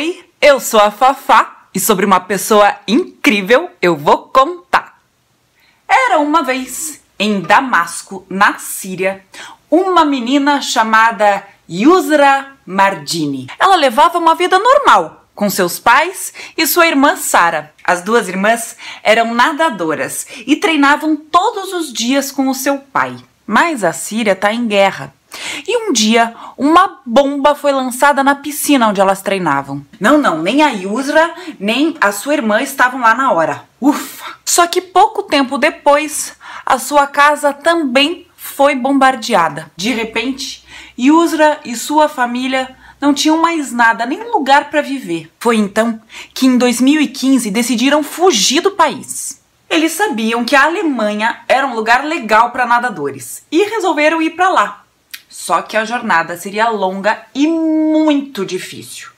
Oi, eu sou a Fafá e sobre uma pessoa incrível eu vou contar. Era uma vez, em Damasco, na Síria, uma menina chamada Yusra Mardini. Ela levava uma vida normal com seus pais e sua irmã Sara. As duas irmãs eram nadadoras e treinavam todos os dias com o seu pai. Mas a Síria está em guerra e um dia, uma bomba foi lançada na piscina onde elas treinavam. Não, não, nem a Yusra, nem a sua irmã estavam lá na hora. Ufa! Só que pouco tempo depois, a sua casa também foi bombardeada. De repente, Yusra e sua família não tinham mais nada, nem lugar para viver. Foi então que em 2015 decidiram fugir do país. Eles sabiam que a Alemanha era um lugar legal para nadadores e resolveram ir para lá. Só que a jornada seria longa e muito difícil.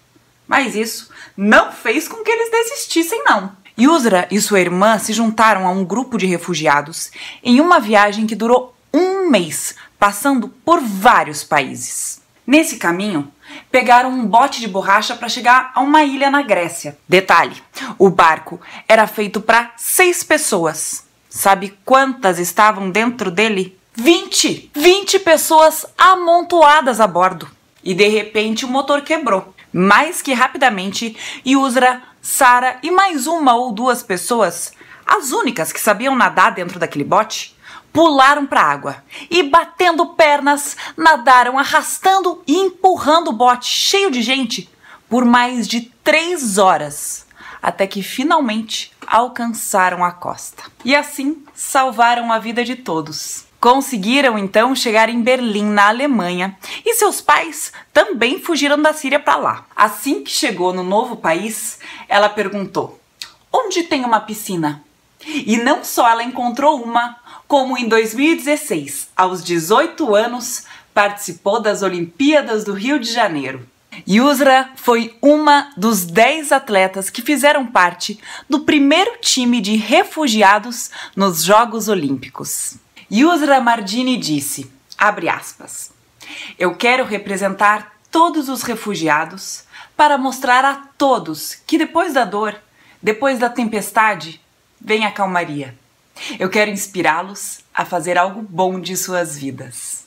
Mas isso não fez com que eles desistissem, não. Yusra e sua irmã se juntaram a um grupo de refugiados em uma viagem que durou um mês, passando por vários países. Nesse caminho, pegaram um bote de borracha para chegar a uma ilha na Grécia. Detalhe: o barco era feito para seis pessoas. Sabe quantas estavam dentro dele? 20! 20 pessoas amontoadas a bordo. E de repente o motor quebrou. Mais que rapidamente, Yusra, Sara e mais uma ou duas pessoas, as únicas que sabiam nadar dentro daquele bote, pularam para a água e, batendo pernas, nadaram arrastando e empurrando o bote cheio de gente por mais de três horas, até que finalmente alcançaram a costa. E assim salvaram a vida de todos. Conseguiram então chegar em Berlim, na Alemanha, e seus pais também fugiram da Síria para lá. Assim que chegou no novo país, ela perguntou: Onde tem uma piscina? E não só ela encontrou uma, como em 2016, aos 18 anos, participou das Olimpíadas do Rio de Janeiro. Yusra foi uma dos 10 atletas que fizeram parte do primeiro time de refugiados nos Jogos Olímpicos. Yusra Mardini disse, abre aspas, eu quero representar todos os refugiados para mostrar a todos que depois da dor, depois da tempestade, vem a calmaria. Eu quero inspirá-los a fazer algo bom de suas vidas.